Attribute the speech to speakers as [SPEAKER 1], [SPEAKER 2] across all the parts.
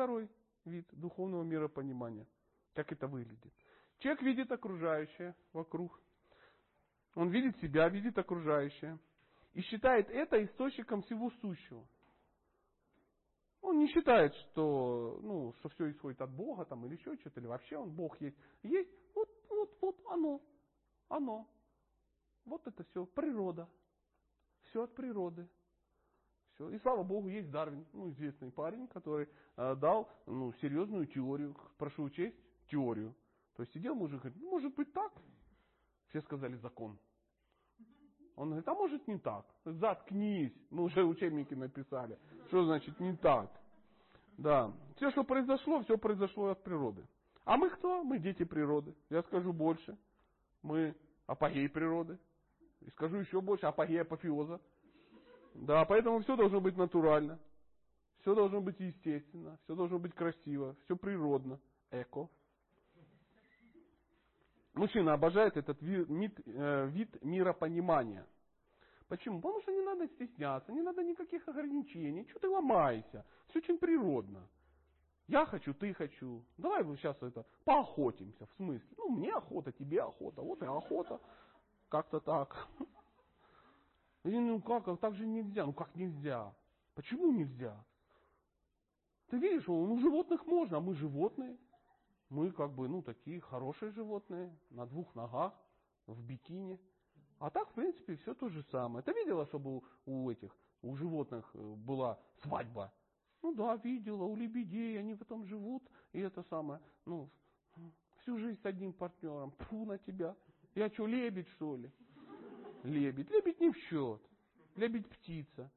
[SPEAKER 1] второй вид духовного миропонимания. Как это выглядит? Человек видит окружающее вокруг. Он видит себя, видит окружающее. И считает это источником всего сущего. Он не считает, что, ну, что все исходит от Бога там, или еще что-то, или вообще он Бог есть. Есть, вот, вот, вот оно, оно. Вот это все, природа. Все от природы. Все. И слава Богу, есть Дарвин, ну, известный парень, который э, дал ну, серьезную теорию. Прошу учесть, теорию. То есть сидел мужик говорит, ну, может быть так. Все сказали закон. Он говорит, а может не так. Заткнись. Мы уже учебники написали. Что значит не так? Да. Все, что произошло, все произошло от природы. А мы кто? Мы дети природы. Я скажу больше. Мы апогей природы. И скажу еще больше, апогей апофеоза. Да, поэтому все должно быть натурально. Все должно быть естественно. Все должно быть красиво. Все природно. Эко. Мужчина обожает этот вид, э, вид миропонимания. Почему? Потому что не надо стесняться, не надо никаких ограничений. Что ты ломаешься? Все очень природно. Я хочу, ты хочу. Давай мы сейчас это поохотимся. В смысле? Ну, мне охота, тебе охота. Вот и охота. Как-то так. И, ну как, так же нельзя. Ну как нельзя? Почему нельзя? Ты видишь, у животных можно, а мы животные мы как бы, ну, такие хорошие животные, на двух ногах, в бикини. А так, в принципе, все то же самое. Ты видела, чтобы у, у этих, у животных э, была свадьба? Ну да, видела, у лебедей, они в этом живут, и это самое, ну, всю жизнь с одним партнером. Фу на тебя. Я что, лебедь, что ли? Лебедь. Лебедь не в счет. Лебедь птица.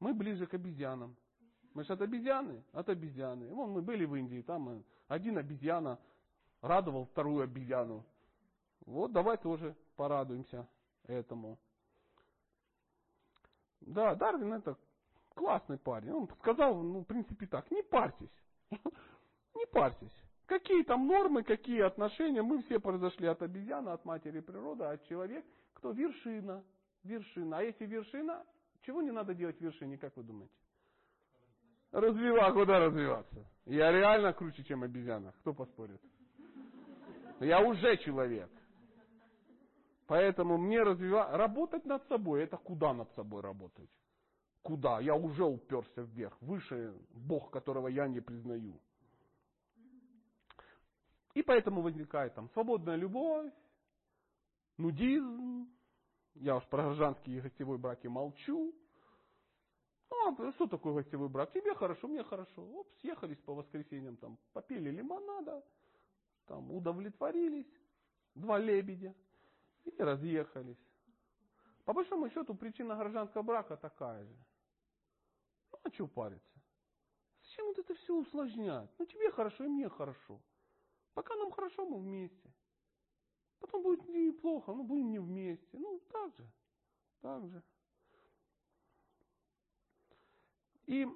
[SPEAKER 1] Мы ближе к обезьянам. Мы же от обезьяны, от обезьяны. Вон мы были в Индии, там один обезьяна радовал вторую обезьяну. Вот давай тоже порадуемся этому. Да, Дарвин это классный парень. Он сказал, ну, в принципе так, не парьтесь. Не парьтесь. Какие там нормы, какие отношения, мы все произошли от обезьяны, от матери природы, от человека, кто вершина, вершина. А если вершина, чего не надо делать в вершине, как вы думаете? Развивать, куда развиваться? Я реально круче, чем обезьяна. Кто поспорит? Я уже человек. Поэтому мне развивать, работать над собой, это куда над собой работать? Куда? Я уже уперся вверх, выше Бог, которого я не признаю. И поэтому возникает там свободная любовь, нудизм, я уж про гражданские и гостевой браки молчу, а, что такое гостевой брак? Тебе хорошо, мне хорошо. Оп, съехались по воскресеньям, там, попили лимонада, там, удовлетворились, два лебедя, и разъехались. По большому счету, причина гражданского брака такая же. Ну, а что париться? Зачем вот это все усложнять? Ну, тебе хорошо, и мне хорошо. Пока нам хорошо, мы вместе. Потом будет неплохо, ну, будем не вместе. Ну, так же. Так же. И,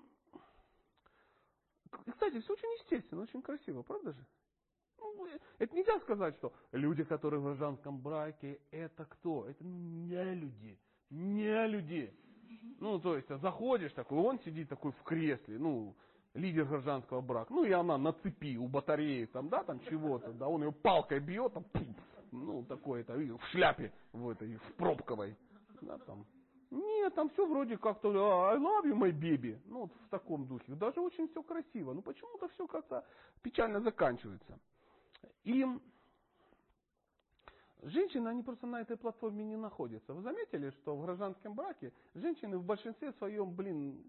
[SPEAKER 1] кстати, все очень естественно, очень красиво, правда же? Ну, это нельзя сказать, что люди, которые в гражданском браке, это кто? Это не люди. Не люди. Ну, то есть, заходишь такой, он сидит такой в кресле, ну, лидер гражданского брака, ну, и она на цепи у батареи, там, да, там чего-то, да, он ее палкой бьет, там, ну, такое-то, в шляпе, в этой, в пробковой, да, там, нет, там все вроде как-то «А, I love you, my baby. Ну, вот в таком духе. Даже очень все красиво. Но почему-то все как-то печально заканчивается. И женщины, они просто на этой платформе не находятся. Вы заметили, что в гражданском браке женщины в большинстве своем, блин,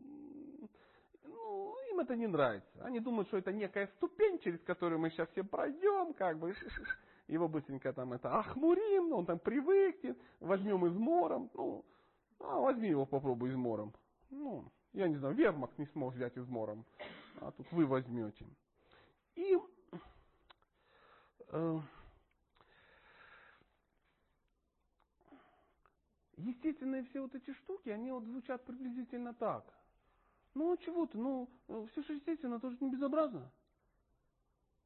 [SPEAKER 1] ну, им это не нравится. Они думают, что это некая ступень, через которую мы сейчас все пройдем, как бы, его быстренько там это охмурим, ну, он там привыкнет, возьмем измором, ну, а возьми его попробуй измором. Ну, я не знаю, Вермахт не смог взять измором. А тут вы возьмете. И э, естественные все вот эти штуки, они вот звучат приблизительно так. Ну, а чего ты? Ну, все же естественно, тоже не безобразно.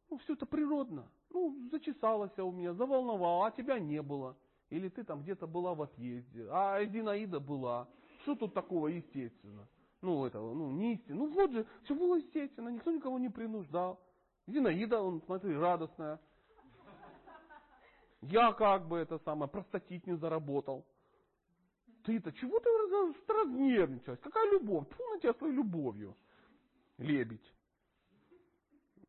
[SPEAKER 1] Ну, все это природно. Ну, зачесалось у меня, заволновало, а тебя не было. Или ты там где-то была в отъезде, а Зинаида была. Что тут такого естественно? ну, этого, ну, не истинно. Ну, вот же, все было естественно, никто никого не принуждал. Зинаида, он, смотри, радостная. Я как бы это самое, простатит не заработал. Ты-то, чего ты разнервничалась? Какая любовь? Тьфу на тебя своей любовью. Лебедь.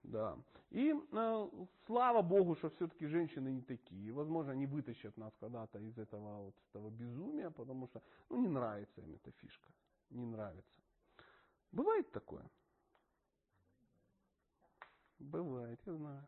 [SPEAKER 1] Да. И э, слава Богу, что все-таки женщины не такие. Возможно, они вытащат нас когда-то из этого вот этого безумия, потому что ну, не нравится им эта фишка. Не нравится. Бывает такое? Бывает, я знаю.